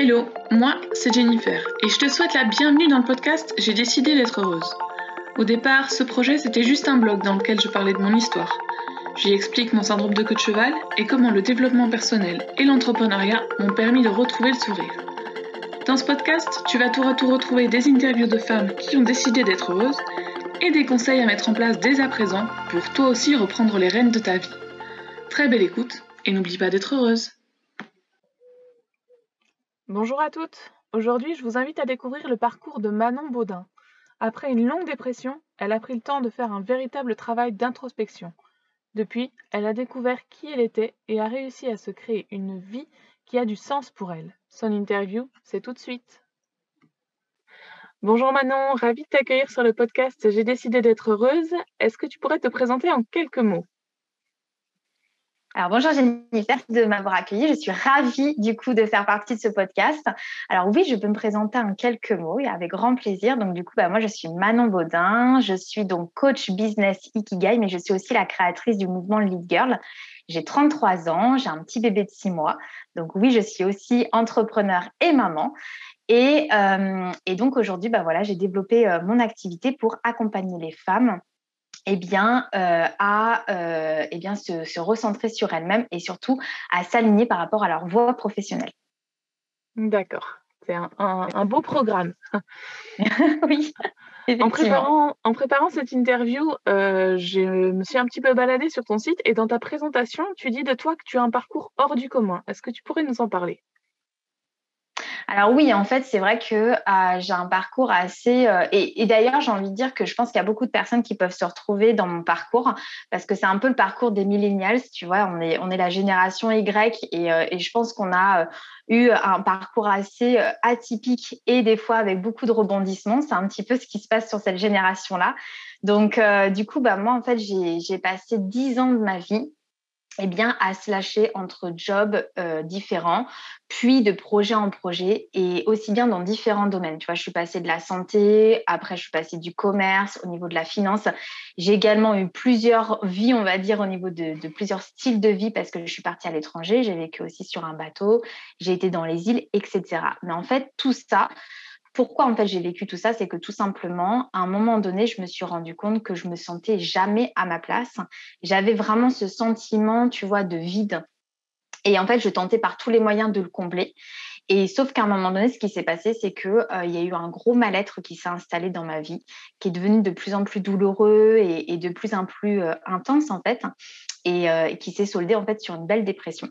Hello, moi c'est Jennifer et je te souhaite la bienvenue dans le podcast J'ai décidé d'être heureuse. Au départ, ce projet c'était juste un blog dans lequel je parlais de mon histoire. J'y explique mon syndrome de queue de cheval et comment le développement personnel et l'entrepreneuriat m'ont permis de retrouver le sourire. Dans ce podcast, tu vas tour à tour retrouver des interviews de femmes qui ont décidé d'être heureuses et des conseils à mettre en place dès à présent pour toi aussi reprendre les rênes de ta vie. Très belle écoute et n'oublie pas d'être heureuse. Bonjour à toutes. Aujourd'hui, je vous invite à découvrir le parcours de Manon Baudin. Après une longue dépression, elle a pris le temps de faire un véritable travail d'introspection. Depuis, elle a découvert qui elle était et a réussi à se créer une vie qui a du sens pour elle. Son interview, c'est tout de suite. Bonjour Manon, ravie de t'accueillir sur le podcast J'ai décidé d'être heureuse. Est-ce que tu pourrais te présenter en quelques mots? Alors bonjour Jennifer de m'avoir accueillie. Je suis ravie du coup de faire partie de ce podcast. Alors oui, je peux me présenter en quelques mots et avec grand plaisir. Donc du coup, bah, moi je suis Manon Baudin. Je suis donc coach business Ikigai, mais je suis aussi la créatrice du mouvement Lead Girl. J'ai 33 ans, j'ai un petit bébé de 6 mois. Donc oui, je suis aussi entrepreneur et maman. Et, euh, et donc aujourd'hui, bah voilà, j'ai développé euh, mon activité pour accompagner les femmes eh bien, euh, à euh, eh bien, se, recentrer sur elles-mêmes et surtout à s'aligner par rapport à leur voie professionnelle. D'accord, c'est un, beau programme. oui. En préparant, en préparant, cette interview, euh, je me suis un petit peu baladée sur ton site et dans ta présentation, tu dis de toi que tu as un parcours hors du commun. Est-ce que tu pourrais nous en parler? Alors oui, en fait, c'est vrai que euh, j'ai un parcours assez... Euh, et, d'ailleurs, j'ai envie de dire que je pense qu'il y a beaucoup de personnes qui peuvent se retrouver dans mon parcours parce que c'est un peu le parcours des millennials, tu vois, on est, on est la génération Y et, euh, et je pense qu'on a eu un parcours assez atypique et des fois avec beaucoup de rebondissements. C'est un petit peu ce qui se passe sur cette génération-là. Donc, du coup, bah, moi, en fait, j'ai passé dix ans de ma vie eh bien, à se lâcher entre jobs euh, différents, puis de projet en projet, et aussi bien dans différents domaines. Tu vois, je suis passée de la santé, après je suis passée du commerce, au niveau de la finance. J'ai également eu plusieurs vies, on va dire, au niveau de, de plusieurs styles de vie, parce que je suis partie à l'étranger, j'ai vécu aussi sur un bateau, j'ai été dans les îles, etc. Mais en fait, tout ça, pourquoi en j'ai vécu tout ça, c'est que tout simplement, à un moment donné, je me suis rendu compte que je me sentais jamais à ma place. J'avais vraiment ce sentiment, tu vois, de vide. Et en fait, je tentais par tous les moyens de le combler. Et sauf qu'à un moment donné, ce qui s'est passé, c'est que euh, il y a eu un gros mal-être qui s'est installé dans ma vie, qui est devenu de plus en plus douloureux et, de plus en plus euh, intense en fait, et, euh, et qui s'est soldé en fait sur une belle dépression.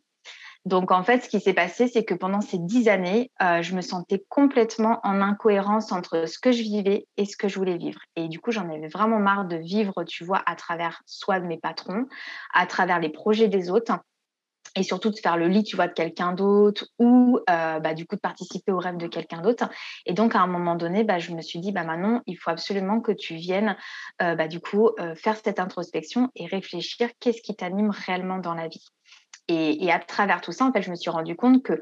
Donc en fait, ce qui s'est passé, c'est que pendant ces dix années, euh, je me sentais complètement en incohérence entre ce que je vivais et ce que je voulais vivre. Et du coup, j'en avais vraiment marre de vivre, tu vois, à travers soit mes patrons, à travers les projets des autres, et surtout de faire le lit, tu vois, de quelqu'un d'autre ou euh, bah, du coup de participer au rêve de quelqu'un d'autre. Et donc à un moment donné, bah, je me suis dit, bah Manon, il faut absolument que tu viennes, euh, bah, du coup, faire cette introspection et réfléchir qu'est-ce qui t'anime réellement dans la vie. Et, à travers tout ça, en fait, je me suis rendu compte que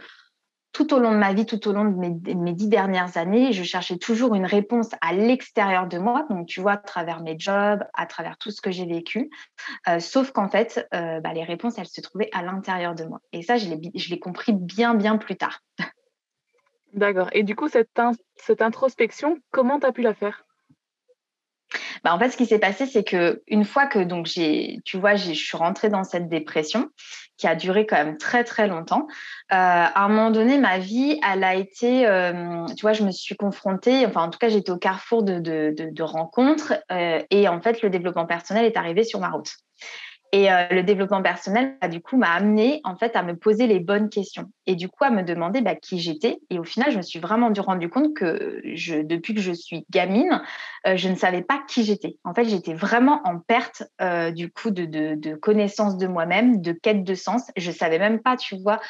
tout au long de ma vie, tout au long de mes, dix dernières années, je cherchais toujours une réponse à l'extérieur de moi. Donc, tu vois, à travers mes jobs, à travers tout ce que j'ai vécu. Euh, sauf qu'en fait, euh, bah, les réponses, elles se trouvaient à l'intérieur de moi. Et ça, je l'ai compris bien, bien plus tard. D'accord. Et du coup, cette, cette introspection, comment tu as pu la faire? Bah, en fait, ce qui s'est passé, c'est que une fois que donc j'ai, tu vois, je suis rentrée dans cette dépression qui a duré quand même très très longtemps. Euh, à un moment donné, ma vie, elle a été, euh, tu vois, je me suis confrontée, enfin en tout cas, j'étais au carrefour de, de, rencontres euh, et en fait, le développement personnel est arrivé sur ma route. Et euh, le développement personnel, bah, du coup, m'a amené en fait à me poser les bonnes questions et du coup à me demander bah, qui j'étais. Et au final, je me suis vraiment dû rendu compte que depuis que je suis gamine, euh, je ne savais pas qui j'étais. En fait, j'étais vraiment en perte euh, du coup de, connaissance de moi-même, de quête de sens. Je savais même pas, tu vois,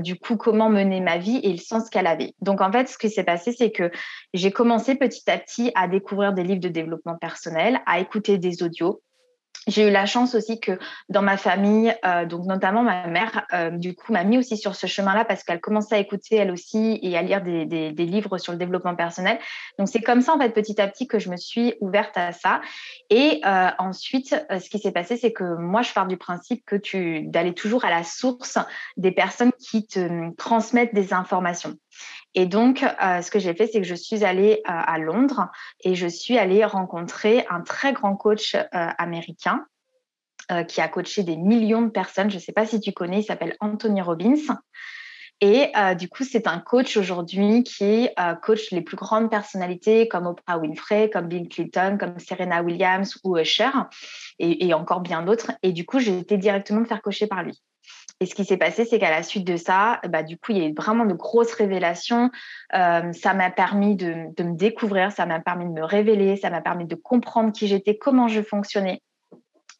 du coup comment mener ma vie et le sens qu'elle avait. Donc en fait, ce qui s'est passé, c'est que j'ai commencé petit à petit à découvrir des livres de développement personnel, à écouter des audios j'ai eu la chance aussi que dans ma famille, euh, donc notamment ma mère, euh, du coup, m'a mis aussi sur ce chemin-là parce qu'elle commençait à écouter elle aussi et à lire des, livres sur le développement personnel. Donc c'est comme ça en fait petit à petit que je me suis ouverte à ça. Et euh, ensuite, ce qui s'est passé, c'est que moi je pars du principe que tu d'aller toujours à la source des personnes qui te transmettent des informations. Et donc, euh, ce que j'ai fait, c'est que je suis allée euh, à Londres et je suis allée rencontrer un très grand coach euh, américain qui a coaché des millions de personnes. Je ne sais pas si tu connais, il s'appelle Anthony Robbins. Et du coup, c'est un coach aujourd'hui qui coach les plus grandes personnalités comme Oprah Winfrey, comme Bill Clinton, comme Serena Williams ou Usher, et, encore bien d'autres. Et du coup, j'ai été directement me faire coacher par lui. Et ce qui s'est passé, c'est qu'à la suite de ça, bah, du coup, il y a eu vraiment de grosses révélations. Euh, ça m'a permis de, me découvrir, ça m'a permis de me révéler, ça m'a permis de comprendre qui j'étais, comment je fonctionnais.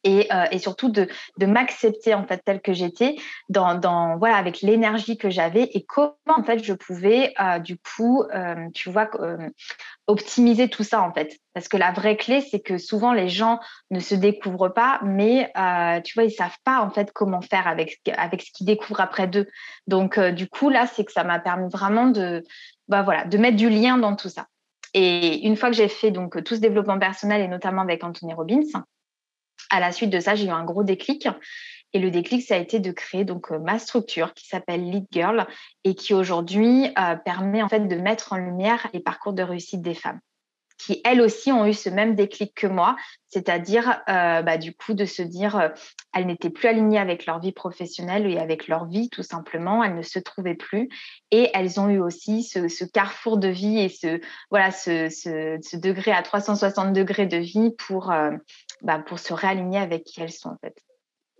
Et, euh, surtout de, m'accepter en fait telle que j'étais dans, voilà avec l'énergie que j'avais et comment en fait je pouvais euh, du coup tu vois optimiser tout ça en fait. Parce que la vraie clé, c'est que souvent les gens ne se découvrent pas, mais euh, tu vois, ils savent pas en fait comment faire avec avec ce qu'ils découvrent après d'eux. Donc euh, du coup là, c'est que ça m'a permis vraiment de bah voilà de mettre du lien dans tout ça. Et une fois que j'ai fait donc tout ce développement personnel et notamment avec Anthony Robbins, à la suite de ça, j'ai eu un gros déclic. Et le déclic, ça a été de créer donc euh, ma structure qui s'appelle Lead Girl et qui aujourd'hui euh, permet en fait de mettre en lumière les parcours de réussite des femmes qui elles aussi ont eu ce même déclic que moi, c'est-à-dire euh, bah, du coup de se dire elles n'étaient plus alignées avec leur vie professionnelle et avec leur vie tout simplement, elles ne se trouvaient plus. Et elles ont eu aussi ce, carrefour de vie et ce voilà ce, ce, degré à 360 degrés de vie pour bah, pour se réaligner avec qui elles sont en fait.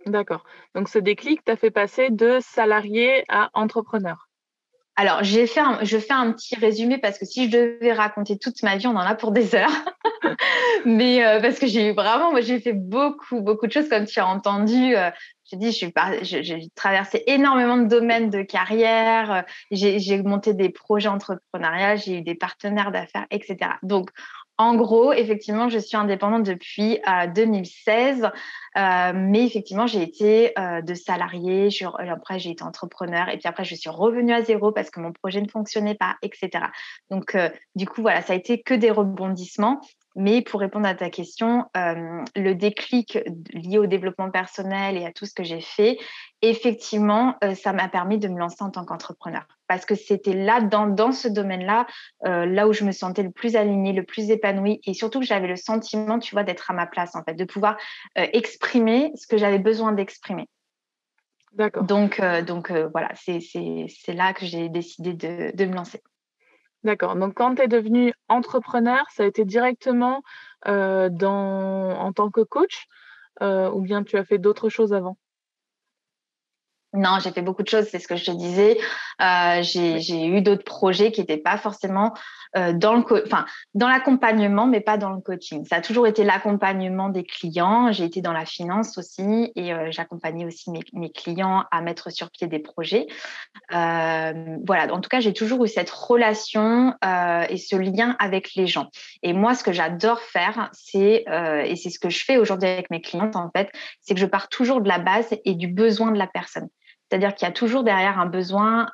D'accord. Donc ce déclic t'a fait passer de salarié à entrepreneur. Alors, j'ai fait je fais un petit résumé parce que si je devais raconter toute ma vie, on en a pour des heures. Mais euh, parce que j'ai eu vraiment, moi, j'ai fait beaucoup, beaucoup de choses, comme tu as entendu. Euh, j'ai dit, j'ai traversé énormément de domaines de carrière. Euh, j'ai monté des projets entrepreneuriales, j'ai eu des partenaires d'affaires, etc. Donc, en gros, effectivement, je suis indépendante depuis 2016, euh, euh, mais effectivement, j'ai été euh, de salarié, après j'ai été entrepreneur, et puis après je suis revenue à zéro parce que mon projet ne fonctionnait pas, etc. Donc, du coup, voilà, ça a été que des rebondissements. Mais pour répondre à ta question, le déclic lié au développement personnel et à tout ce que j'ai fait, effectivement, ça m'a permis de me lancer en tant qu'entrepreneur. Parce que c'était là, dans, dans ce domaine-là, là où je me sentais le plus alignée, le plus épanouie, et surtout que j'avais le sentiment, tu vois, d'être à ma place, en fait, de pouvoir exprimer ce que j'avais besoin d'exprimer. D'accord. Donc, donc voilà, c'est là que j'ai décidé de, de me lancer. D'accord. Donc, quand tu es devenu entrepreneur, ça a été directement euh, dans, en tant que coach euh, ou bien tu as fait d'autres choses avant? Non, j'ai fait beaucoup de choses, c'est ce que je te disais. Euh, j'ai eu d'autres projets qui n'étaient pas forcément euh, dans le, enfin, dans l'accompagnement, mais pas dans le coaching. Ça a toujours été l'accompagnement des clients. J'ai été dans la finance aussi et euh, j'accompagnais aussi mes, mes, clients à mettre sur pied des projets. Voilà. En tout cas, j'ai toujours eu cette relation et ce lien avec les gens. Et moi, ce que j'adore faire, c'est et c'est ce que je fais aujourd'hui avec mes clientes en fait, c'est que je pars toujours de la base et du besoin de la personne. C'est-à-dire qu'il y a toujours derrière un besoin,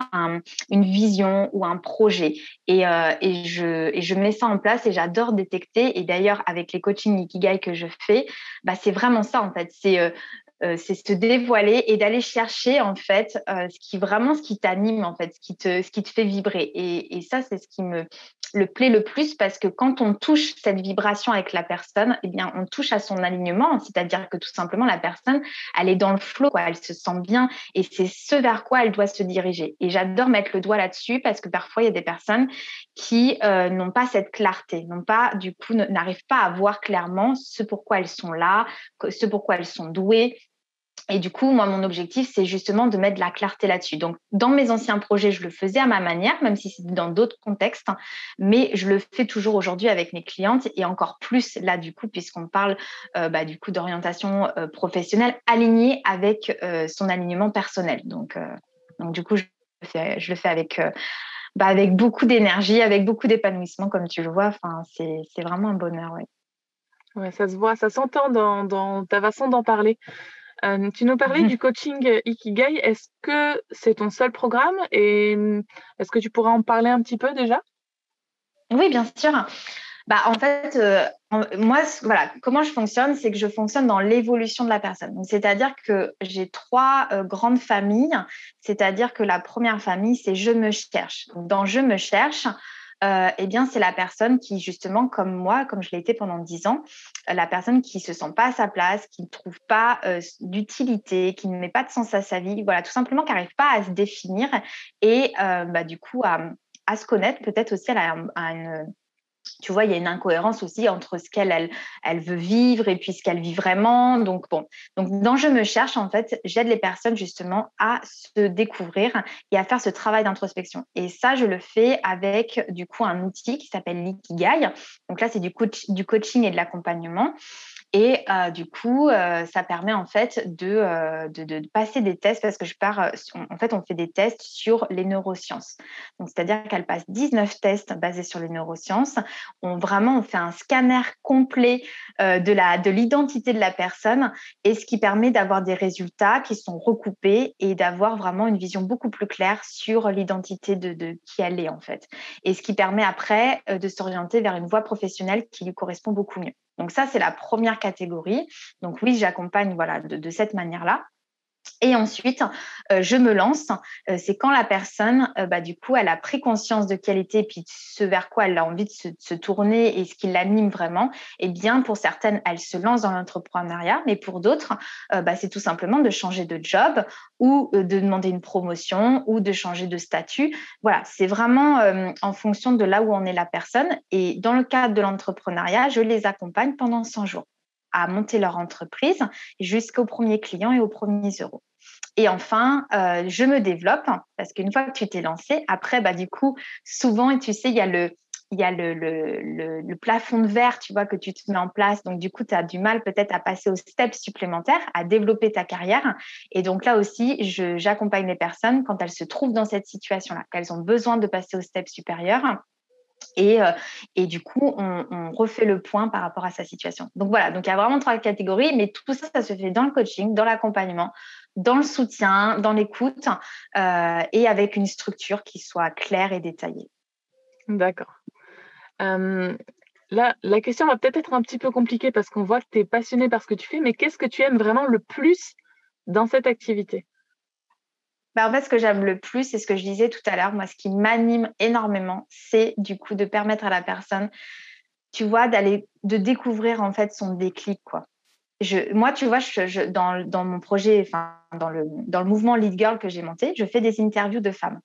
une vision ou un projet. Et, euh, je, et je mets ça en place et j'adore détecter. Et d'ailleurs, avec les coachings Ikigai que je fais, bah, c'est vraiment ça en fait. C'est euh, euh, se dévoiler et d'aller chercher en fait ce qui vraiment ce qui t'anime en fait, ce qui te fait vibrer. Et ça c'est ce qui me le plaît le plus parce que quand on touche cette vibration avec la personne, eh on touche à son alignement, c'est-à-dire que tout simplement la personne elle est dans le flot, elle se sent bien et c'est ce vers quoi elle doit se diriger. Et j'adore mettre le doigt là-dessus parce que parfois il y a des personnes qui euh, n'ont pas cette clarté, du coup n'arrivent pas à voir clairement ce pourquoi elles sont là, ce pourquoi elles sont douées et du coup, moi, mon objectif, c'est justement de mettre de la clarté là-dessus. Donc, dans mes anciens projets, je le faisais à ma manière, même si c'est dans d'autres contextes, mais je le fais toujours aujourd'hui avec mes clientes et encore plus là, du coup, puisqu'on parle euh, bah, du coup d'orientation euh, professionnelle alignée avec euh, son alignement personnel. Donc, donc du coup, je le fais, avec, bah, avec beaucoup d'énergie, avec beaucoup d'épanouissement, comme tu le vois. Enfin, c'est vraiment un bonheur, oui. Ouais, ça se voit, ça s'entend dans ta façon d'en parler. Euh, tu nous parlais mhm. du coaching Ikigai. Est-ce que c'est ton seul programme et hum, est-ce que tu pourrais en parler un petit peu déjà? Oui, bien sûr. bah, En fait, euh, moi, voilà, comment je fonctionne, c'est que je fonctionne dans l'évolution de la personne. C'est-à-dire que j'ai trois euh, grandes familles. C'est-à-dire que la première famille, c'est je me cherche. dans je me cherche, euh, eh bien, c'est la personne qui, justement, comme moi, comme je l'ai été pendant dix ans, la personne qui se sent pas à sa place, qui ne trouve pas d'utilité, qui ne met pas de sens à sa vie, voilà, tout simplement, qui n'arrive pas à se définir et, bah, du coup, à, se connaître, peut-être aussi à une tu vois, il y a une incohérence aussi entre ce qu'elle elle, veut vivre et puis ce qu'elle vit vraiment. Donc, bon, donc dans Je me cherche, en fait, j'aide les personnes justement à se découvrir et à faire ce travail d'introspection. Et ça, je le fais avec du coup un outil qui s'appelle l'Ikigai. Donc là, c'est du coaching et de l'accompagnement. Et euh, du coup, euh, ça permet en fait euh, de, de, passer des tests parce que je pars, en fait, on fait des tests sur les neurosciences. Donc, c'est-à-dire qu'elle passe 19 tests basés sur les neurosciences. On vraiment, on fait un scanner complet de la de l'identité de la personne et ce qui permet d'avoir des résultats qui sont recoupés et d'avoir vraiment une vision beaucoup plus claire sur l'identité de, de qui elle est en fait. Et ce qui permet après de s'orienter vers une voie professionnelle qui lui correspond beaucoup mieux. Donc ça, c'est la première catégorie. Donc oui, j'accompagne voilà, de cette manière-là. Et ensuite, euh, je me lance. Euh, c'est quand la personne, euh, bah, du coup, elle a pris conscience de quelle était, puis ce vers quoi elle a envie de se, tourner et ce qui l'anime vraiment. Eh bien, pour certaines, elle se lance dans l'entrepreneuriat, mais pour d'autres, bah, c'est tout simplement de changer de job ou de demander une promotion ou de changer de statut. Voilà, c'est vraiment en fonction de là où on est la personne. Et dans le cadre de l'entrepreneuriat, je les accompagne pendant 100 jours à monter leur entreprise jusqu'au premier client et aux premiers euros. Et enfin, euh, je me développe parce qu'une fois que tu t'es lancé, après, bah, du coup, souvent, tu sais, il y a le, il y a le, le, le, plafond de verre, tu vois, que tu te mets en place. Donc, du coup, tu as du mal peut-être à passer au step supplémentaire, à développer ta carrière. Et donc, là aussi, j'accompagne les personnes quand elles se trouvent dans cette situation-là, qu'elles ont besoin de passer au step supérieur et, euh, et, du coup, on, refait le point par rapport à sa situation. Donc voilà, donc il y a vraiment trois catégories, mais tout ça, ça se fait dans le coaching, dans l'accompagnement, dans le soutien, dans l'écoute euh, et avec une structure qui soit claire et détaillée. D'accord. Euh, là, la question va peut-être être un petit peu compliquée parce qu'on voit que tu es passionné par ce que tu fais, mais qu'est-ce que tu aimes vraiment le plus dans cette activité? Bah, en fait, ce que j'aime le plus, c'est ce que je disais tout à l'heure, moi, ce qui m'anime énormément, c'est du coup de permettre à la personne, tu vois, d'aller, de découvrir en fait son déclic, moi, tu vois, je, dans, mon projet, dans le mouvement Lead Girl que j'ai monté, je fais des interviews de femmes.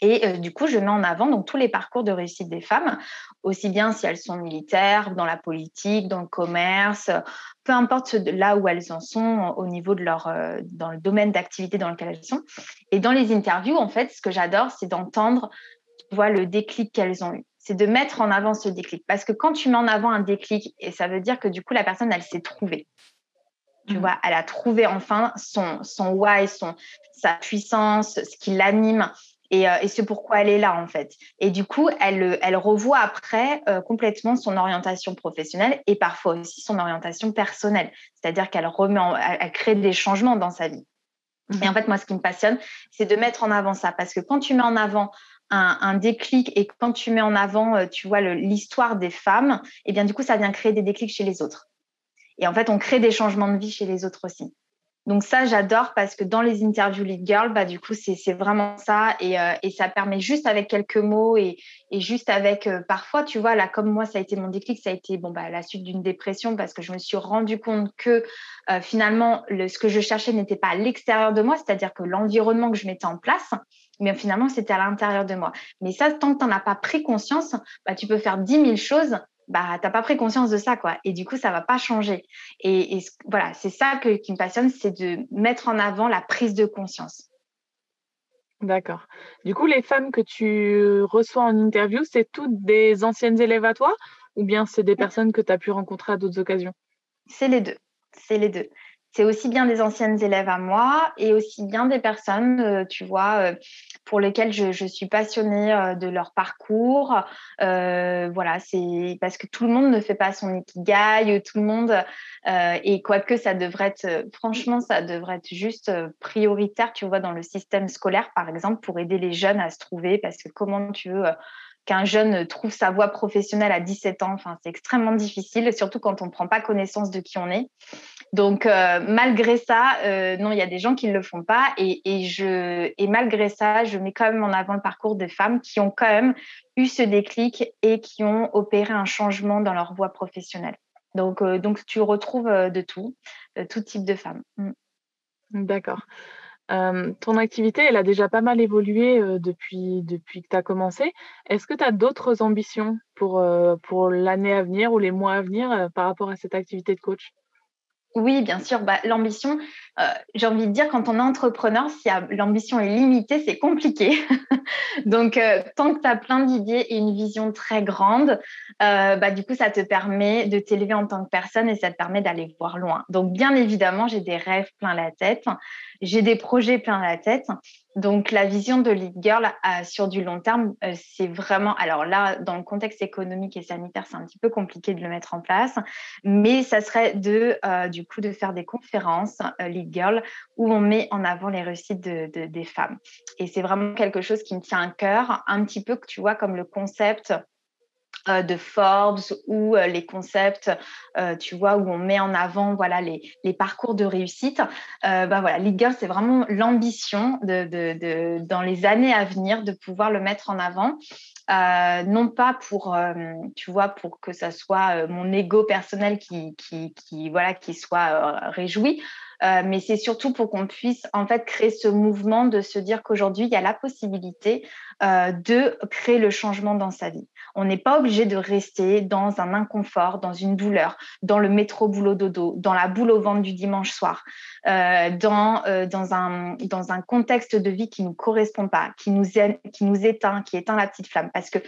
Et euh, du coup, je mets en avant donc tous les parcours de réussite des femmes, aussi bien si elles sont militaires, dans la politique, dans le commerce, peu importe là où elles en sont au niveau de leur euh, dans le domaine d'activité dans lequel elles sont. Et dans les interviews, en fait, ce que j'adore, c'est d'entendre, tu vois, le déclic qu'elles ont eu. C'est de mettre en avant ce déclic, parce que quand tu mets en avant un déclic, et ça veut dire que du coup la personne, elle s'est trouvée. Tu mmh. vois, elle a trouvé enfin son, son why, son, sa puissance, ce qui l'anime. Euh, et, c'est pourquoi elle est là en fait. Et du coup, elle, elle revoit après euh, complètement son orientation professionnelle et parfois aussi son orientation personnelle. C'est-à-dire qu'elle remet, elle, crée des changements dans sa vie. Et en mhm. fait, moi, ce qui me passionne, c'est de mettre en avant ça, parce que quand tu mets en avant un, déclic et quand tu mets en avant, euh, tu vois, l'histoire des femmes, et eh bien du coup, ça vient créer des déclics chez les autres. Et en fait, on crée des changements de vie chez les autres aussi. Donc ça, j'adore parce que dans les interviews lead girl, bah, du coup, c'est vraiment ça. Euh, et, ça permet juste avec quelques mots et, juste avec, euh, parfois, tu vois, là, comme moi, ça a été mon déclic, ça a été bon, bah, la suite d'une dépression parce que je me suis rendu compte que euh, finalement, le, ce que je cherchais n'était pas à l'extérieur de moi, c'est-à-dire que l'environnement que je mettais en place, mais finalement, c'était à l'intérieur de moi. Mais ça, tant que tu n'en as pas pris conscience, bah, tu peux faire 10 000 choses bah t'as pas pris conscience de ça quoi. Et du coup ça va pas changer. Et, voilà c'est ça qui me passionne c'est de mettre en avant la prise de conscience. D'accord. Du coup, les femmes que tu reçois en interview, c'est toutes des anciennes élèves à toi ou bien c'est des personnes que tu as pu rencontrer à d'autres occasions? C'est les deux. C'est les deux. C'est aussi bien des anciennes élèves à moi et aussi bien des personnes, euh, tu vois, euh, pour lesquelles je, suis passionnée euh, de leur parcours. voilà, c'est parce que tout le monde ne fait pas son ikigai, tout le monde, et quoique ça devrait être, franchement, ça devrait être juste prioritaire, tu vois, dans le système scolaire, par exemple, pour aider les jeunes à se trouver, parce que comment tu veux qu'un jeune trouve sa voie professionnelle à 17 ans. Enfin, c'est extrêmement difficile, surtout quand on ne prend pas connaissance de qui on est. Donc, euh, malgré ça, euh, non, il y a des gens qui ne le font pas. Et, je, et malgré ça, je mets quand même en avant le parcours des femmes qui ont quand même eu ce déclic et qui ont opéré un changement dans leur voie professionnelle. Donc, euh, donc tu retrouves de tout, tout type de femmes. Mm. D'accord. ton activité, elle a déjà pas mal évolué depuis, depuis que tu as commencé. Est-ce que tu as d'autres ambitions pour, pour l'année à venir ou les mois à venir par rapport à cette activité de coach? Oui, bien sûr. Bah, l'ambition, euh, j'ai envie de dire, quand on est entrepreneur, si l'ambition est limitée, c'est compliqué. Donc, euh, tant que tu as plein d'idées et une vision très grande, euh, bah, du coup, ça te permet de t'élever en tant que personne et ça te permet d'aller voir loin. Donc, bien évidemment, j'ai des rêves plein la tête, j'ai des projets plein la tête. Donc, la vision de Lead Girl euh, sur du long terme, euh, c'est vraiment. Alors là, dans le contexte économique et sanitaire, c'est un petit peu compliqué de le mettre en place, mais ça serait de, euh, du coup, de faire des conférences Lead Girl où on met en avant les réussites de, des femmes. Et c'est vraiment quelque chose qui me tient à cœur, un petit peu, tu vois, comme le concept euh, de Forbes ou euh, les concepts, euh, tu vois, où on met en avant voilà les, les parcours de réussite. bah voilà, Lead Girl, c'est vraiment l'ambition de, de, de, dans les années à venir de pouvoir le mettre en avant. non pas pour, tu vois, pour que ça soit mon ego personnel qui, qui, qui voilà, qui soit réjoui, mais c'est surtout pour qu'on puisse en fait créer ce mouvement de se dire qu'aujourd'hui il y a la possibilité de créer le changement dans sa vie. On n'est pas obligé de rester dans un inconfort, dans une douleur, dans le métro boulot dodo, dans la boule au ventre du dimanche soir, euh, dans, euh, dans, un, contexte de vie qui ne nous correspond pas, qui nous, éteint, qui éteint la petite flamme. Parce que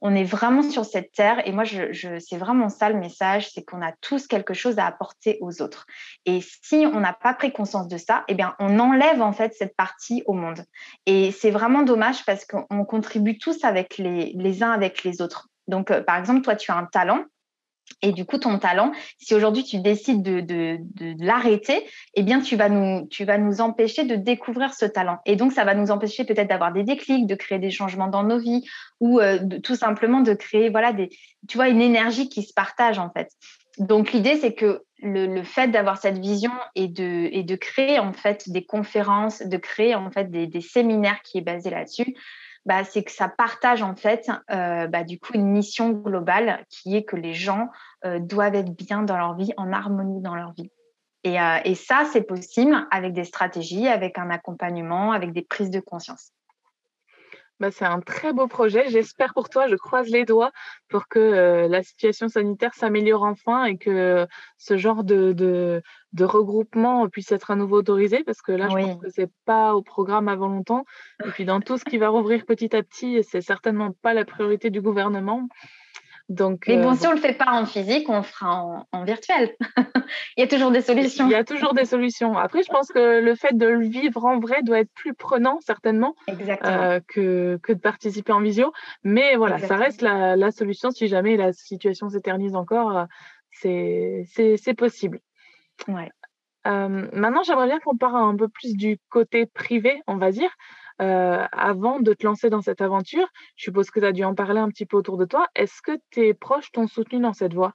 on est vraiment sur cette terre et moi, c'est vraiment ça le message, c'est qu'on a tous quelque chose à apporter aux autres. Et si on n'a pas pris conscience de ça, eh bien, on enlève en fait cette partie au monde. Et c'est vraiment dommage parce qu'on contribue tous les uns avec les autres. Donc, euh, par exemple, toi, tu as un talent. Et du coup, ton talent, si aujourd'hui tu décides de, l'arrêter, eh bien, tu vas, nous, empêcher de découvrir ce talent. Et donc, ça va nous empêcher peut-être d'avoir des déclics, de créer des changements dans nos vies ou euh, tout simplement de créer, voilà, des, tu vois, une énergie qui se partage en fait. Donc, l'idée, c'est que le, fait d'avoir cette vision et de, créer en fait des conférences, de créer en fait des séminaires qui est basé là-dessus, bah, c'est que ça partage en fait euh, bah, du coup une mission globale qui est que les gens euh, doivent être bien dans leur vie, en harmonie dans leur vie. Euh, et ça, c'est possible avec des stratégies, avec un accompagnement, avec des prises de conscience. Bah, c'est un très beau projet. J'espère pour toi, je croise les doigts pour que euh, la situation sanitaire s'améliore enfin et que ce genre de, de, de, regroupement puisse être à nouveau autorisé parce que là, je pense que c'est pas au programme avant longtemps. Et puis, dans tout ce qui va rouvrir petit à petit, c'est certainement pas la priorité du gouvernement. Donc, Mais bon, euh, si on ne le fait pas en physique, on le fera en, virtuel. il y a toujours des solutions. Il y a toujours des solutions. Après, je pense que le fait de le vivre en vrai doit être plus prenant, certainement, euh, que, que, de participer en visio. Mais voilà, ça reste la, la, solution si jamais la situation s'éternise encore. Euh, c'est possible. Ouais. maintenant, j'aimerais bien qu'on parle un peu plus du côté privé, on va dire. Euh, avant de te lancer dans cette aventure Je suppose que tu as dû en parler un petit peu autour de toi. Est-ce que tes proches t'ont soutenu dans cette voie?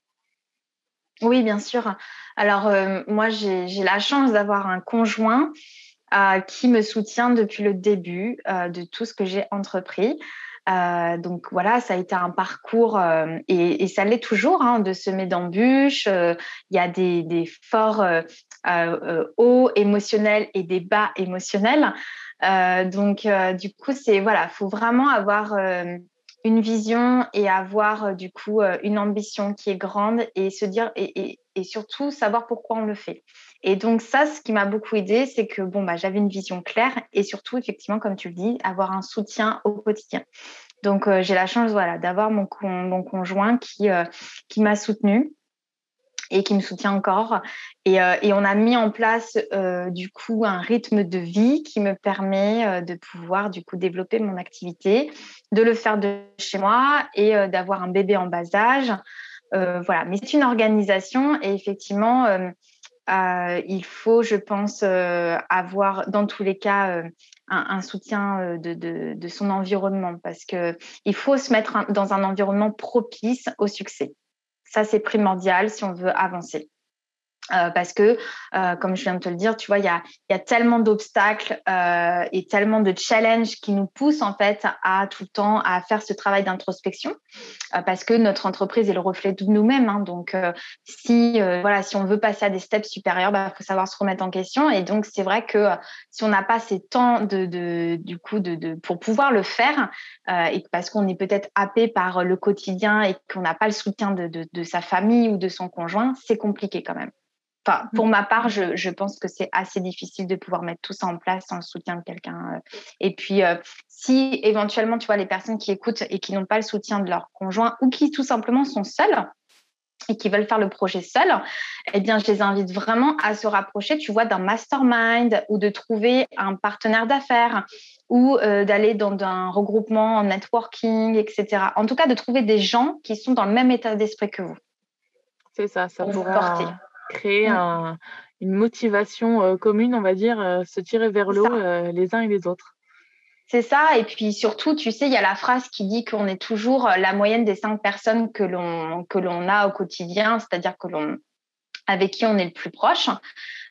Oui, bien sûr. Alors, euh, moi, j'ai la chance d'avoir un conjoint euh, qui me soutient depuis le début de tout ce que j'ai entrepris. donc voilà, ça a été un parcours et, ça l'est toujours hein, de semer d'embûches. Il y a des, des forts hauts émotionnels et des bas émotionnels. Euh, donc, euh, du coup, c'est voilà, faut vraiment avoir euh, une vision et avoir du coup une ambition qui est grande et se dire et, surtout savoir pourquoi on le fait. Et donc ça, ce qui m'a beaucoup aidé, c'est que bon bah j'avais une vision claire et surtout effectivement comme tu le dis, avoir un soutien au quotidien. Donc j'ai la chance voilà d'avoir mon, mon conjoint qui qui m'a soutenue et qui me soutient encore. Et, euh, on a mis en place euh, du coup un rythme de vie qui me permet euh, de pouvoir du coup développer mon activité, de le faire de chez moi et d'avoir un bébé en bas âge. voilà, mais c'est une organisation et effectivement, il faut, je pense, avoir dans tous les cas un, soutien de, de, son environnement parce qu'il faut se mettre dans un environnement propice au succès. Ça, c'est primordial si on veut avancer. Euh, parce que, euh, comme je viens de te le dire, tu vois, il y a, y a, tellement d'obstacles euh, et tellement de challenges qui nous poussent en fait à tout le temps à faire ce travail d'introspection, parce que notre entreprise est le reflet de nous-mêmes. Hein, donc, si voilà, si on veut passer à des steps supérieurs, il bah, faut savoir se remettre en question. Et donc, c'est vrai que si on n'a pas ces temps de, de du coup de, de, pour pouvoir le faire, et parce qu'on est peut-être happé par le quotidien et qu'on n'a pas le soutien de, de sa famille ou de son conjoint, c'est compliqué quand même. Enfin, pour ma part, je, je pense que c'est assez difficile de pouvoir mettre tout ça en place sans le soutien de quelqu'un. Euh. Et puis, euh, si éventuellement, tu vois, les personnes qui écoutent et qui n'ont pas le soutien de leur conjoint ou qui tout simplement sont seules et qui veulent faire le projet seuls, eh bien, je les invite vraiment à se rapprocher, tu vois, d'un mastermind ou de trouver un partenaire d'affaires ou euh, d'aller dans un regroupement en networking, etc. En tout cas, de trouver des gens qui sont dans le même état d'esprit que vous. C'est ça, ça pourrait créer mmh. une motivation commune, on va dire, se tirer vers le haut les uns et les autres. C'est ça. Et puis surtout, tu sais, il y a la phrase qui dit qu'on est toujours la moyenne des cinq personnes que l'on que l'on a au quotidien, c'est-à-dire que l'on avec qui on est le plus proche.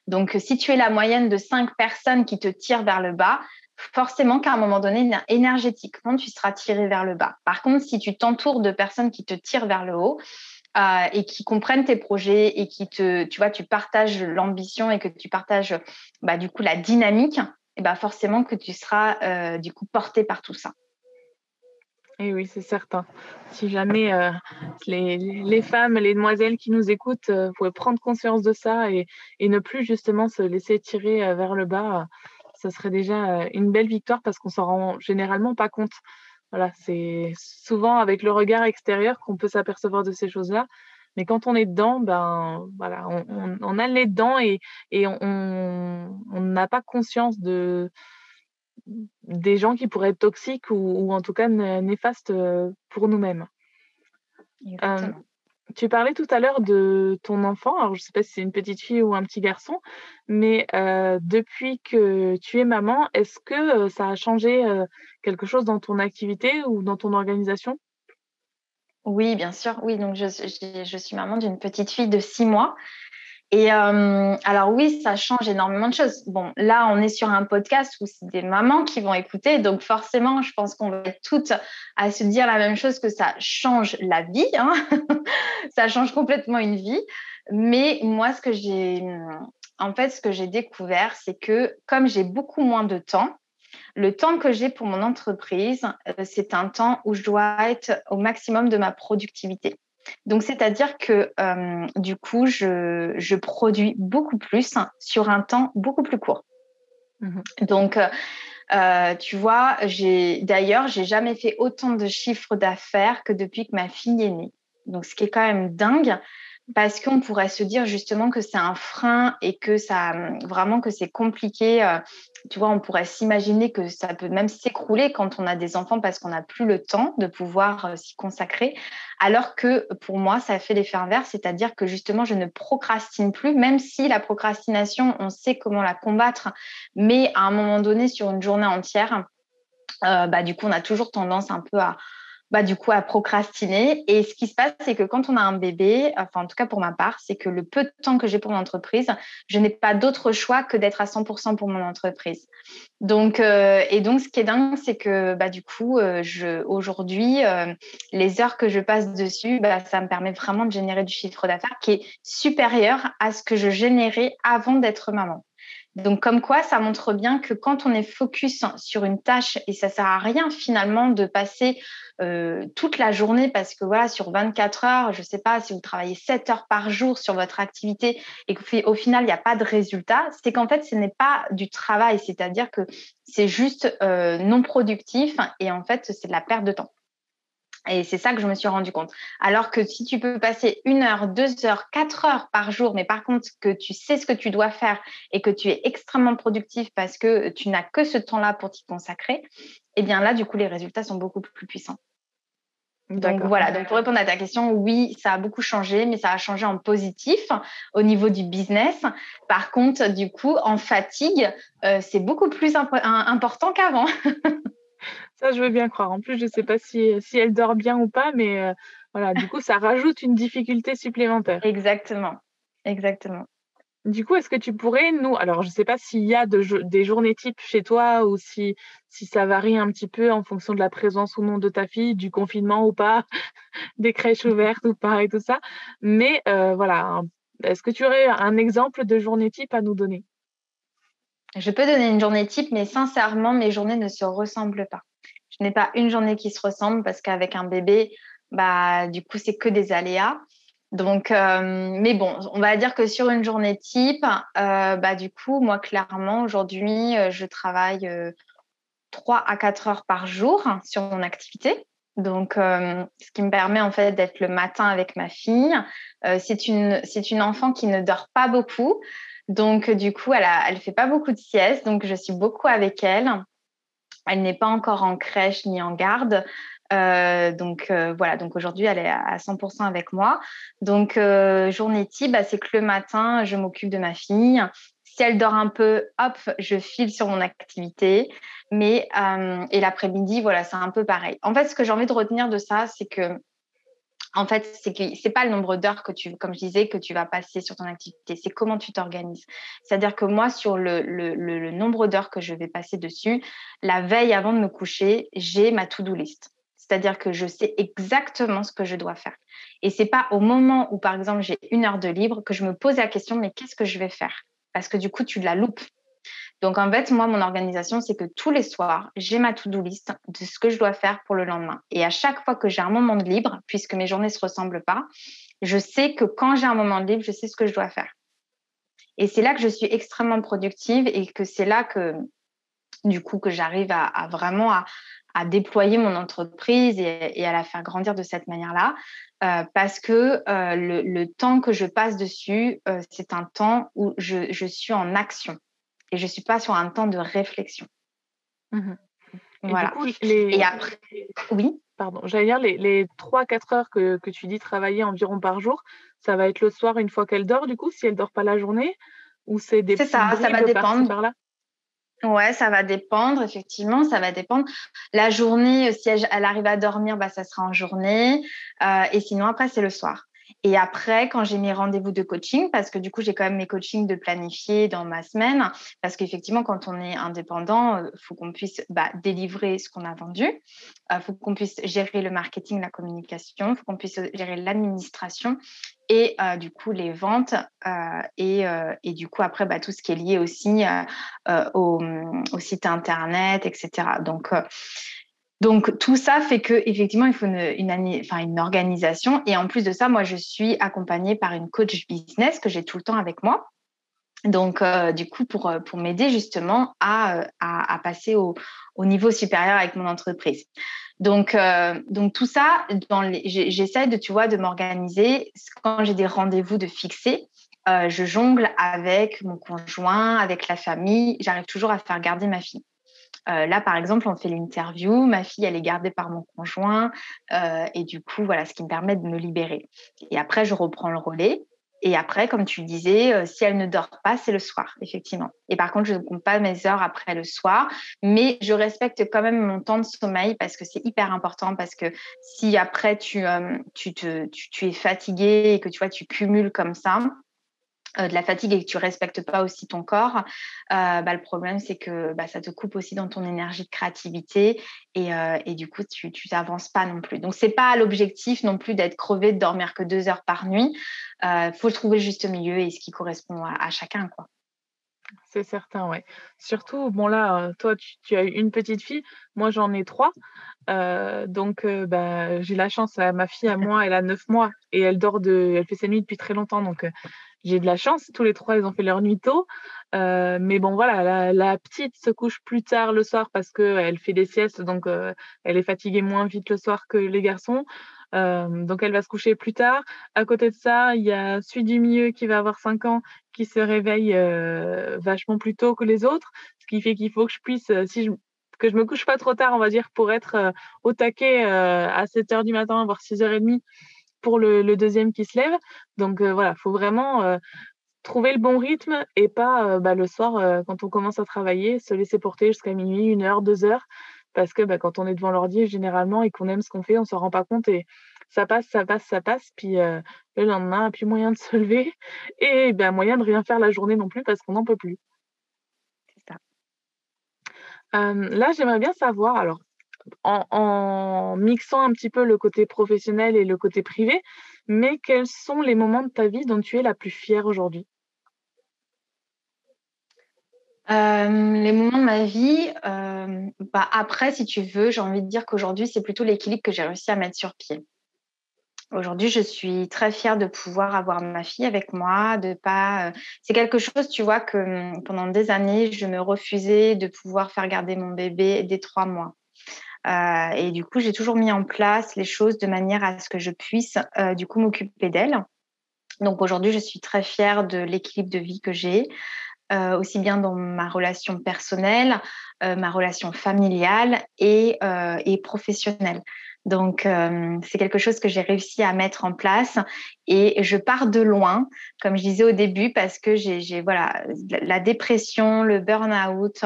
Donc, si tu es la moyenne de cinq personnes qui te tirent vers le bas, forcément qu'à un moment donné, énergétiquement, tu seras tiré vers le bas. Par contre, si tu t'entoures de personnes qui te tirent vers le haut, euh, et qui comprennent tes projets et qui te, tu vois, tu partages l'ambition et que tu partages bah, du coup la dynamique, et bah forcément que tu seras euh, du coup porté par tout ça. Et oui, c'est certain. Si jamais euh, les, femmes, les demoiselles qui nous écoutent pouvaient prendre conscience de ça et, ne plus justement se laisser tirer vers le bas, ça serait déjà une belle victoire parce qu'on s'en rend généralement pas compte. Voilà, c'est souvent avec le regard extérieur qu'on peut s'apercevoir de ces choses-là. Mais quand on est dedans, ben voilà, on, on, a les dents et, et on n'a pas conscience de des gens qui pourraient être toxiques ou, en tout cas néfastes euh, pour nous-mêmes. Tu parlais tout à l'heure de ton enfant. Alors, je ne sais pas si c'est une petite fille ou un petit garçon, mais euh, depuis que tu es maman, est-ce que euh, ça a changé euh, quelque chose dans ton activité ou dans ton organisation? Oui, bien sûr. Oui, donc je, je suis maman d'une petite fille de six mois. Et euh, alors oui, ça change énormément de choses. Bon, là, on est sur un podcast où c'est des mamans qui vont écouter, donc forcément, je pense qu'on va être toutes à se dire la même chose que ça change la vie, hein ça change complètement une vie. Mais moi, ce que j'ai, en fait, ce que j'ai découvert, c'est que comme j'ai beaucoup moins de temps, le temps que j'ai pour mon entreprise, euh, c'est un temps où je dois être au maximum de ma productivité. Donc, c'est-à-dire que euh, du coup, je, produis beaucoup plus sur un temps beaucoup plus court. Mmh Donc, euh, tu vois, j'ai d'ailleurs, j'ai jamais fait autant de chiffres d'affaires que depuis que ma fille est née. Donc, ce qui est quand même dingue, parce qu'on pourrait se dire justement que c'est un frein et que ça vraiment que c'est compliqué. Euh, tu vois, on pourrait s'imaginer que ça peut même s'écrouler quand on a des enfants parce qu'on n'a plus le temps de pouvoir euh, s'y consacrer. Alors que pour moi, ça fait l'effet inverse, c'est-à-dire que justement, je ne procrastine plus, même si la procrastination, on sait comment la combattre, mais à un moment donné, sur une journée entière, euh, bah, du coup, on a toujours tendance un peu à, bah, du coup, à procrastiner. Et ce qui se passe, c'est que quand on a un bébé, enfin, en tout cas pour ma part, c'est que le peu de temps que j'ai pour mon entreprise, je n'ai pas d'autre choix que d'être à 100% pour mon entreprise. Donc, euh, et donc, ce qui est dingue, c'est que, bah, du coup, euh, aujourd'hui, euh, les heures que je passe dessus, bah, ça me permet vraiment de générer du chiffre d'affaires qui est supérieur à ce que je générais avant d'être maman. Donc, comme quoi, ça montre bien que quand on est focus sur une tâche, et ça sert à rien finalement de passer euh, toute la journée, parce que voilà, sur 24 heures, je ne sais pas si vous travaillez 7 heures par jour sur votre activité et qu'au final, il n'y a pas de résultat, c'est qu'en fait, ce n'est pas du travail, c'est-à-dire que c'est juste euh, non productif et en fait, c'est de la perte de temps. Et c'est ça que je me suis rendu compte. Alors que si tu peux passer une heure, deux heures, quatre heures par jour, mais par contre que tu sais ce que tu dois faire et que tu es extrêmement productif parce que tu n'as que ce temps-là pour t'y consacrer, eh bien là, du coup, les résultats sont beaucoup plus puissants. Donc voilà, donc pour répondre à ta question, oui, ça a beaucoup changé, mais ça a changé en positif au niveau du business. Par contre, du coup, en fatigue, euh, c'est beaucoup plus important qu'avant. ça, je veux bien croire. En plus, je ne sais pas si, si, elle dort bien ou pas, mais euh, voilà, du coup, ça rajoute une difficulté supplémentaire. Exactement, exactement. Du coup, est-ce que tu pourrais nous, alors je ne sais pas s'il y a des journées types chez toi ou si, si ça varie un petit peu en fonction de la présence ou non de ta fille, du confinement ou pas, des crèches ouvertes ou pas et tout ça. Mais euh, voilà, est-ce que tu aurais un exemple de journée type à nous donner? Je peux donner une journée type, mais sincèrement, mes journées ne se ressemblent pas. Je n'ai pas une journée qui se ressemble parce qu'avec un bébé, bah, du coup, c'est que des aléas. Donc, euh, mais bon, on va dire que sur une journée type, euh, bah, du coup, moi, clairement, aujourd'hui, euh, je travaille euh, 3 à 4 heures par jour sur mon activité. Donc, ce qui me permet en fait d'être le matin avec ma fille. c'est une, une enfant qui ne dort pas beaucoup. Donc, du coup, elle ne fait pas beaucoup de siestes. Donc, je suis beaucoup avec elle. Elle n'est pas encore en crèche ni en garde. Euh, donc euh, voilà, donc aujourd'hui elle est à 100% avec moi. Donc euh, journée type, bah, c'est que le matin je m'occupe de ma fille. Si elle dort un peu, hop, je file sur mon activité. Mais et l'après-midi, voilà, c'est un peu pareil. En fait, ce que j'ai envie de retenir de ça, c'est que en fait, c'est que c'est pas le nombre d'heures que tu, comme je disais, que tu vas passer sur ton activité, c'est comment tu t'organises. C'est-à-dire que moi, sur le, nombre d'heures que je vais passer dessus, la veille avant de me coucher, j'ai ma to-do list. C'est-à-dire que je sais exactement ce que je dois faire. Et c'est pas au moment où, par exemple, j'ai une heure de libre que je me pose la question, mais qu'est-ce que je vais faire? Parce que du coup, tu la loupes. Donc, en fait, moi, mon organisation, c'est que tous les soirs, j'ai ma to-do list de ce que je dois faire pour le lendemain. Et à chaque fois que j'ai un moment de libre, puisque mes journées ne se ressemblent pas, je sais que quand j'ai un moment de libre, je sais ce que je dois faire. Et c'est là que je suis extrêmement productive et que c'est là que, du coup, que j'arrive à, vraiment à, à déployer mon entreprise et, à la faire grandir de cette manière-là. Euh, parce que euh, le, temps que je passe dessus, euh, c'est un temps où je, suis en action et je ne suis pas sur un temps de réflexion. Mmh voilà. Et, après, oui. Pardon, j'allais dire les, les 3-4 heures que, que, tu dis travailler environ par jour, ça va être le soir une fois qu'elle dort, du coup, si elle dort pas la journée, ou c'est des C'est ça, ça va dépendre. Par là Ouais, ça va dépendre, effectivement, ça va dépendre. La journée, euh, si elle, arrive à dormir, bah, ça sera en journée. Euh, et sinon, après, c'est le soir. Et après, quand j'ai mes rendez-vous de coaching, parce que du coup, j'ai quand même mes coachings de planifier dans ma semaine, parce qu'effectivement, quand on est indépendant, il euh, faut qu'on puisse bah, délivrer ce qu'on a vendu, il euh, faut qu'on puisse gérer le marketing, la communication, il faut qu'on puisse gérer l'administration et euh, du coup les ventes et, et, du coup après bah, tout ce qui est lié aussi au, au, site internet, etc. Donc donc tout ça fait que effectivement il faut une, organisation et en plus de ça moi je suis accompagnée par une coach business que j'ai tout le temps avec moi. Donc euh, du coup pour pour m'aider justement à, à passer au, au, niveau supérieur avec mon entreprise. Donc euh, tout ça j'essaie de tu vois de m'organiser quand j'ai des rendez-vous de fixer. Euh, je jongle avec mon conjoint, avec la famille. J'arrive toujours à faire garder ma fille. Euh, là, par exemple, on fait l'interview. Ma fille, elle est gardée par mon conjoint. Euh, et du coup, voilà, ce qui me permet de me libérer. Et après, je reprends le relais. Et après, comme tu disais, euh, si elle ne dort pas, c'est le soir, effectivement. Et par contre, je ne compte pas mes heures après le soir, mais je respecte quand même mon temps de sommeil parce que c'est hyper important. Parce que si après tu, tu, tu, es fatigué et que tu vois, tu cumules comme ça, de la fatigue et que tu respectes pas aussi ton corps, euh, bah, le problème c'est que bah, ça te coupe aussi dans ton énergie de créativité et, euh, et du coup tu n'avances pas non plus. Donc c'est pas l'objectif non plus d'être crevé, de dormir que deux heures par nuit. Il faut trouver le juste milieu et ce qui correspond à, chacun quoi. C'est certain, ouais. Surtout, bon là, toi, tu, as une petite fille, moi j'en ai trois. Euh, donc, bah, j'ai la chance, ma fille à moi, elle a neuf mois et elle dort de, elle fait ses nuits depuis très longtemps. Donc, j'ai de la chance. Tous les trois, ils ont fait leur nuit tôt. Euh, mais bon, voilà, la, petite se couche plus tard le soir parce qu'elle fait des siestes, donc euh, elle est fatiguée moins vite le soir que les garçons. Euh, donc elle va se coucher plus tard. À côté de ça, il y a celui du milieu qui va avoir 5 ans qui se réveille vachement plus tôt que les autres, ce qui fait qu'il faut que je puisse, si je, que je me couche pas trop tard, on va dire, pour être au taquet à 7 h du matin, voire 6h30 pour le, deuxième qui se lève. Donc voilà, il faut vraiment trouver le bon rythme et pas bah, le soir, quand on commence à travailler, se laisser porter jusqu'à minuit, une heure, deux heures. Parce que bah, quand on est devant l'ordi, généralement, et qu'on aime ce qu'on fait, on s'en rend pas compte et ça passe, ça passe, ça passe. Puis le lendemain, plus moyen de se lever et ben, moyen de rien faire la journée non plus parce qu'on n'en peut plus. C'est ça. là, j'aimerais bien savoir, alors, en, mixant un petit peu le côté professionnel et le côté privé, mais quels sont les moments de ta vie dont tu es la plus fière aujourd'hui? Les moments de ma vie, bah après, si tu veux, j'ai envie de dire qu'aujourd'hui, c'est plutôt l'équilibre que j'ai réussi à mettre sur pied. Aujourd'hui, je suis très fière de pouvoir avoir ma fille avec moi, de pas. Euh, c'est quelque chose, tu vois, que hum, pendant des années, je me refusais de pouvoir faire garder mon bébé dès trois mois. Euh, et du coup, j'ai toujours mis en place les choses de manière à ce que je puisse, euh, du coup, m'occuper d'elle. Donc aujourd'hui, je suis très fière de l'équilibre de vie que j'ai, aussi bien dans ma relation personnelle, ma relation familiale et, et professionnelle. Donc, euh, c'est quelque chose que j'ai réussi à mettre en place et je pars de loin, comme je disais au début, parce que j'ai voilà la dépression, le burn-out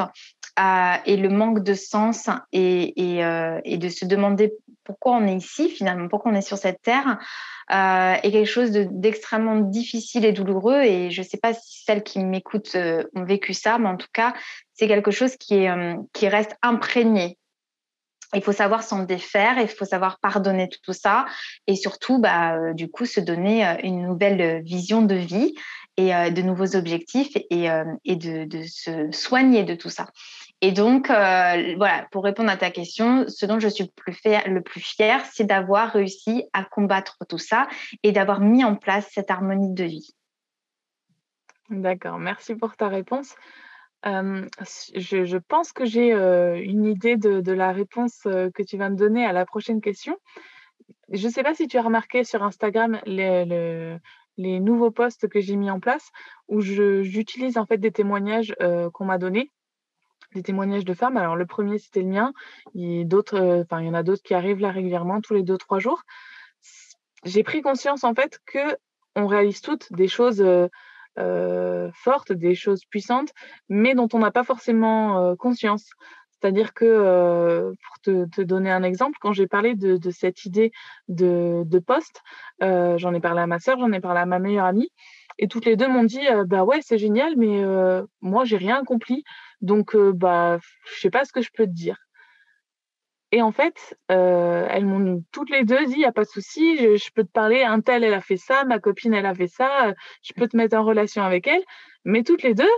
euh, et le manque de sens et, euh, et, de se demander pourquoi on est ici finalement, pourquoi on est sur cette terre. est quelque chose d'extrêmement difficile et douloureux. Et je ne sais pas si celles qui m'écoutent ont vécu ça, mais en tout cas, c'est quelque chose qui, est, qui reste imprégné il faut savoir s'en défaire, il faut savoir pardonner tout ça et surtout, bah, euh, du coup, se donner euh, une nouvelle vision de vie et euh, de nouveaux objectifs et, de, se soigner de tout ça. Et donc, voilà, pour répondre à ta question, ce dont je suis le plus fière, c'est d'avoir réussi à combattre tout ça et d'avoir mis en place cette harmonie de vie. D'accord, merci pour ta réponse je, pense que j'ai une idée de, la réponse que tu vas me donner à la prochaine question. Je ne sais pas si tu as remarqué sur Instagram les, nouveaux posts que j'ai mis en place où j'utilise en fait des témoignages qu'on m'a donnés, des témoignages de femmes. Alors le premier c'était le mien, enfin il y en a d'autres qui arrivent là régulièrement tous les deux trois jours. J'ai pris conscience en fait que on réalise toutes des choses euh, fortes, des choses puissantes, mais dont on n'a pas forcément euh, conscience. C'est-à-dire que, euh, pour te, donner un exemple, quand j'ai parlé de, cette idée de, de poste, j'en ai parlé à ma sœur, j'en ai parlé à ma meilleure amie, et toutes les deux m'ont dit bah ouais c'est génial, mais moi j'ai rien accompli, donc bah je sais pas ce que je peux te dire. Et en fait, euh, elles m'ont toutes les deux dit, il n'y a pas de souci, je, peux te parler, un tel, elle a fait ça, ma copine, elle a fait ça, je peux te mettre en relation avec elle. Mais toutes les deux,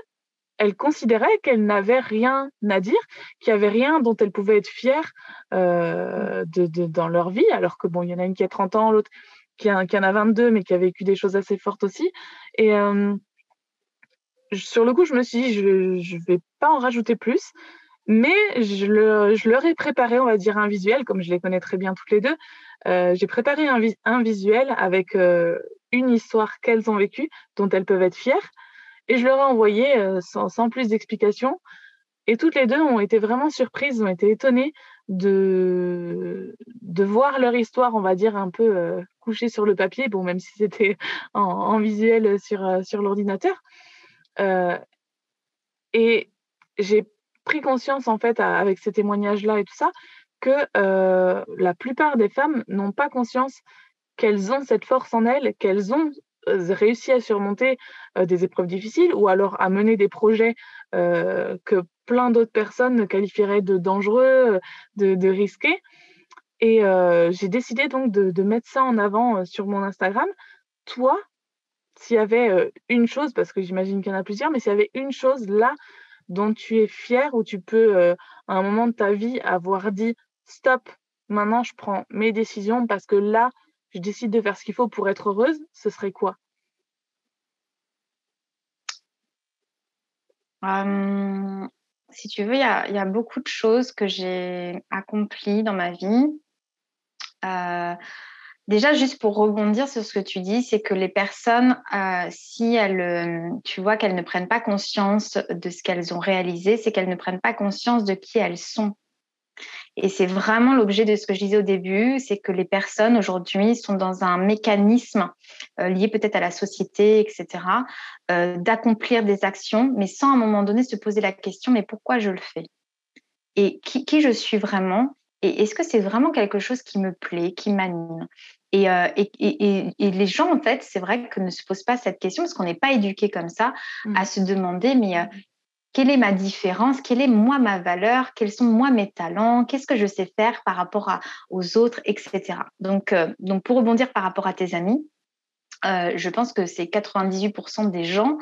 elles considéraient qu'elles n'avaient rien à dire, qu'il n'y avait rien dont elles pouvaient être fières euh, de, dans leur vie, alors que bon, il y en a une qui a 30 ans, l'autre qui, en a 22, mais qui a vécu des choses assez fortes aussi. Et euh, sur le coup, je me suis dit, je ne vais pas en rajouter plus. Mais je, leur ai préparé, on va dire, un visuel, comme je les connais très bien toutes les deux. Euh, j'ai préparé un, visuel avec euh, une histoire qu'elles ont vécue, dont elles peuvent être fières. Et je leur ai envoyé euh, sans, plus d'explications. Et toutes les deux ont été vraiment surprises, ont été étonnées de, voir leur histoire, on va dire, un peu couchée sur le papier, bon, même si c'était en, visuel sur l'ordinateur. Et j'ai pris conscience, en fait, avec ces témoignages-là et tout ça, que euh, la plupart des femmes n'ont pas conscience qu'elles ont cette force en elles, qu'elles ont euh, réussi à surmonter euh, des épreuves difficiles ou alors à mener des projets que plein d'autres personnes qualifieraient de dangereux, de, risqués. Et j'ai décidé donc de, de, mettre ça en avant sur mon Instagram. Toi, s'il y avait une chose, parce que j'imagine qu'il y en a plusieurs, mais s'il y avait une chose là dont tu es fier ou tu peux, à un moment de ta vie, avoir dit stop, maintenant je prends mes décisions parce que là, je décide de faire ce qu'il faut pour être heureuse, ce serait quoi? Si tu veux, il y a, beaucoup de choses que j'ai accomplies dans ma vie. Déjà, juste pour rebondir sur ce que tu dis, c'est que les personnes, euh, si euh, tu vois qu'elles ne prennent pas conscience de ce qu'elles ont réalisé, c'est qu'elles ne prennent pas conscience de qui elles sont. Et c'est vraiment l'objet de ce que je disais au début, c'est que les personnes aujourd'hui sont dans un mécanisme euh, lié peut-être à la société, etc., d'accomplir des actions, mais sans à un moment donné se poser la question, mais pourquoi je le fais? Et qui je suis vraiment? Et est-ce que c'est vraiment quelque chose qui me plaît, qui m'anime? Euh, et, et, et, les gens, en fait, c'est vrai que ne se posent pas cette question parce qu'on n'est pas éduqué comme ça à mmh. se demander, mais euh, quelle est ma différence? Quelle est moi ma valeur? Quels sont moi mes talents? Qu'est-ce que je sais faire par rapport à, aux autres, etc. Donc, euh, donc, pour rebondir par rapport à tes amis, je pense que c'est 98% des gens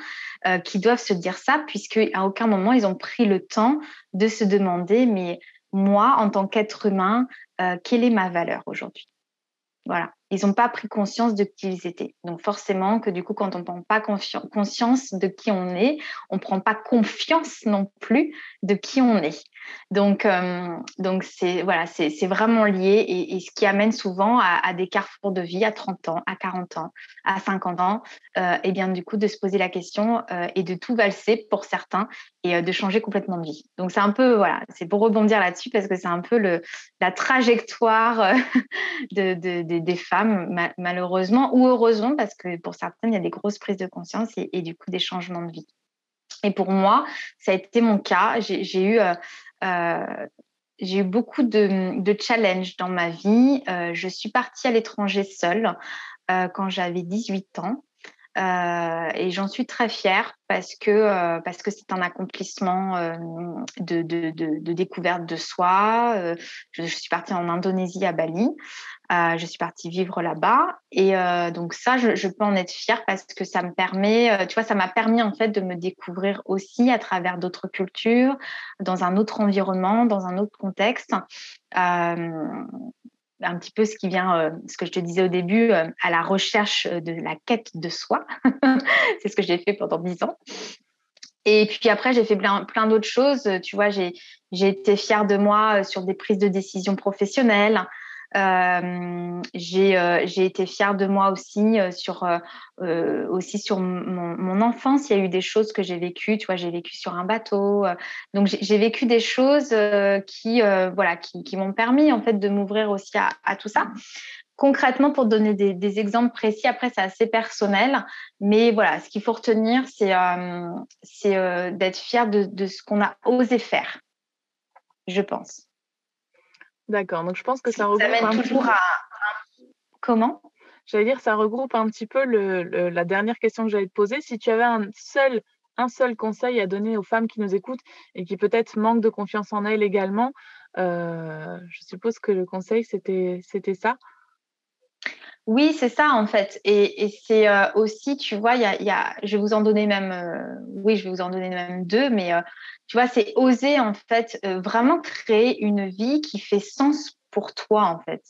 qui doivent se dire ça, puisqu'à aucun moment ils ont pris le temps de se demander, mais moi, en tant qu'être humain, quelle est ma valeur aujourd'hui? Voilà. Ils n'ont pas pris conscience de qui ils étaient. Donc forcément que du coup, quand on ne prend pas conscience de qui on est, on ne prend pas confiance non plus de qui on est. Donc, euh, donc c'est voilà, c'est vraiment lié et, ce qui amène souvent à, des carrefours de vie à 30 ans, à 40 ans, à 50 ans, euh, et bien du coup de se poser la question euh, et de tout valser pour certains et de changer complètement de vie. Donc c'est un peu voilà, c'est pour rebondir là-dessus parce que c'est un peu le, la trajectoire de, des femmes malheureusement ou heureusement parce que pour certaines il y a des grosses prises de conscience et, du coup des changements de vie. Et pour moi, ça a été mon cas. J'ai eu j'ai eu beaucoup de, de challenges dans ma vie. Euh, je suis partie à l'étranger seule euh, quand j'avais 18 ans. Euh, et j'en suis très fière parce que euh, parce que c'est un accomplissement euh, de, de, de, découverte de soi. Je, je, suis partie en Indonésie à Bali. je suis partie vivre là-bas et donc ça, je, je, peux en être fière parce que ça me permet, tu vois, ça m'a permis en fait de me découvrir aussi à travers d'autres cultures, dans un autre environnement, dans un autre contexte un petit peu ce qui vient, euh, ce que je te disais au début, euh, à la recherche de la quête de soi. c'est ce que j'ai fait pendant dix ans. Et puis après, j'ai fait plein, d'autres choses. Tu vois, j'ai été fière de moi euh, sur des prises de décision professionnelles. Euh, j'ai été fière de moi aussi sur aussi sur mon, enfance. Il y a eu des choses que j'ai vécues. Tu vois, j'ai vécu sur un bateau. donc j'ai vécu des choses qui voilà qui, qui m'ont permis en fait de m'ouvrir aussi à, tout ça. Concrètement, pour donner des, exemples précis, après c'est assez personnel, mais voilà, ce qu'il faut retenir, c'est c'est d'être fier de ce qu'on a osé faire, je pense. D'accord, donc je pense que ça regroupe un toujours peu... à... Comment? J'allais dire, ça regroupe un petit peu le, la dernière question que j'allais te poser. Si tu avais un seul, un seul conseil à donner aux femmes qui nous écoutent et qui peut-être manquent de confiance en elles également, euh, je suppose que le conseil, c'était, c'était ça. Oui, c'est ça en fait. Et, c'est euh, aussi, tu vois, y a, je vais vous en donner même, euh, oui, je vous en donner même deux, mais euh, tu vois, c'est oser en fait vraiment créer une vie qui fait sens pour toi en fait.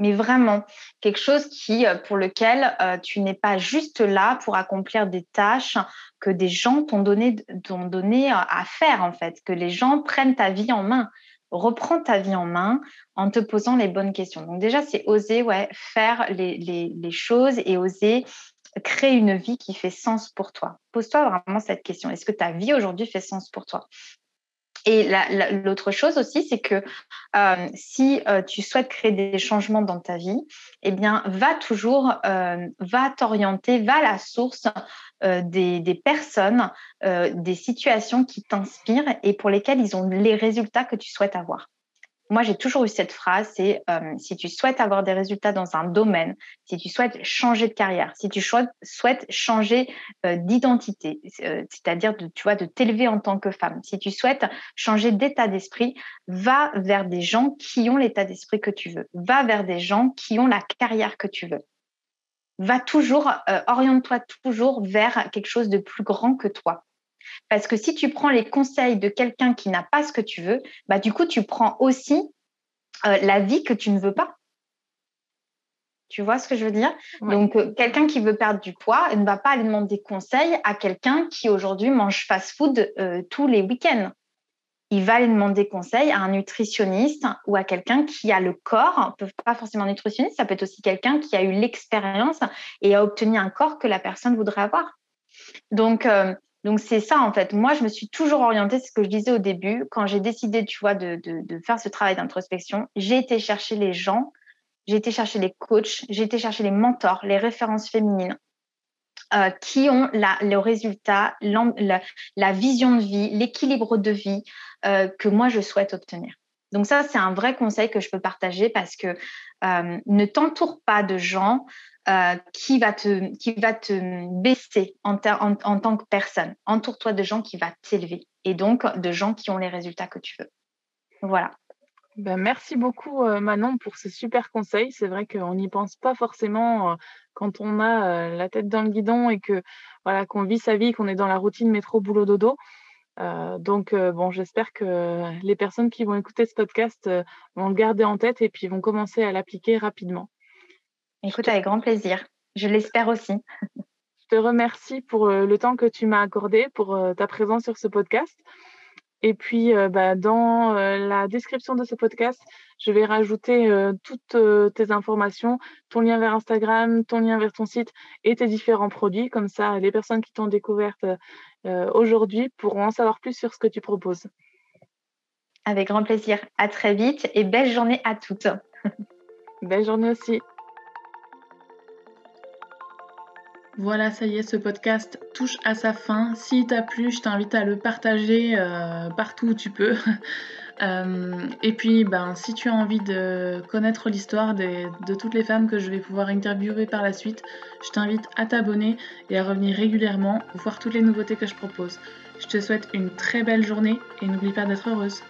Mais vraiment, quelque chose qui, pour lequel tu n'es pas juste là pour accomplir des tâches que des gens t'ont donné, t'ont donné à faire en fait, que les gens prennent ta vie en main reprends ta vie en main en te posant les bonnes questions. Donc déjà, c'est oser ouais, faire les, choses et oser créer une vie qui fait sens pour toi. Pose-toi vraiment cette question. Est-ce que ta vie aujourd'hui fait sens pour toi? Et l'autre chose aussi, c'est que euh, si euh, tu souhaites créer des changements dans ta vie, eh bien, va toujours, euh, va t'orienter, va à la source des, des, personnes, des situations qui t'inspirent et pour lesquelles ils ont les résultats que tu souhaites avoir moi, j'ai toujours eu cette phrase, c'est euh, si tu souhaites avoir des résultats dans un domaine, si tu souhaites changer de carrière, si tu souhaites changer euh, d'identité, euh, c'est-à-dire de, tu de t'élever en tant que femme, si tu souhaites changer d'état d'esprit, va vers des gens qui ont l'état d'esprit que tu veux, va vers des gens qui ont la carrière que tu veux. Va toujours, oriente-toi toujours vers quelque chose de plus grand que toi. Parce que si tu prends les conseils de quelqu'un qui n'a pas ce que tu veux, bah, du coup, tu prends aussi euh, la vie que tu ne veux pas. Tu vois ce que je veux dire? Donc, euh, quelqu'un qui veut perdre du poids ne va pas aller demander conseil à quelqu'un qui aujourd'hui mange fast-food euh, tous les week-ends. Il va aller demander conseil à un nutritionniste ou à quelqu'un qui a le corps, pas forcément un nutritionniste, ça peut être aussi quelqu'un qui a eu l'expérience et a obtenu un corps que la personne voudrait avoir. Donc, Donc c'est ça en fait. Moi, je me suis toujours orientée, c'est ce que je disais au début, quand j'ai décidé, tu vois, de, faire ce travail d'introspection, j'ai été chercher les gens, j'ai été chercher les coachs, j'ai été chercher les mentors, les références féminines euh, qui ont le résultat, la, la, vision de vie, l'équilibre de vie euh, que moi je souhaite obtenir. Donc ça, c'est un vrai conseil que je peux partager parce que euh, ne t'entoure pas de gens qui va te qui va te baisser en, tant que personne. Entoure-toi de gens qui vont t'élever et donc de gens qui ont les résultats que tu veux. Voilà. Ben, merci beaucoup Manon pour ces super conseils. C'est vrai qu'on n'y pense pas forcément quand on a la tête dans le guidon et que voilà qu'on vit sa vie, qu'on est dans la routine métro boulot dodo. donc bon, j'espère que les personnes qui vont écouter ce podcast vont le garder en tête et puis vont commencer à l'appliquer rapidement. Écoute, avec grand plaisir. Je l'espère aussi. Je te remercie pour le temps que tu m'as accordé, pour ta présence sur ce podcast. Et puis, euh, bah, dans euh, la description de ce podcast, je vais rajouter euh, toutes tes informations, ton lien vers Instagram, ton lien vers ton site et tes différents produits. Comme ça, les personnes qui t'ont découverte aujourd'hui pourront en savoir plus sur ce que tu proposes. Avec grand plaisir. À très vite et belle journée à toutes. belle journée aussi. Voilà, ça y est, ce podcast touche à sa fin. S'il t'a plu, je t'invite à le partager euh, partout où tu peux. Euh, et puis, ben, si tu as envie de connaître l'histoire de toutes les femmes que je vais pouvoir interviewer par la suite, je t'invite à t'abonner et à revenir régulièrement voir toutes les nouveautés que je propose. Je te souhaite une très belle journée et n'oublie pas d'être heureuse.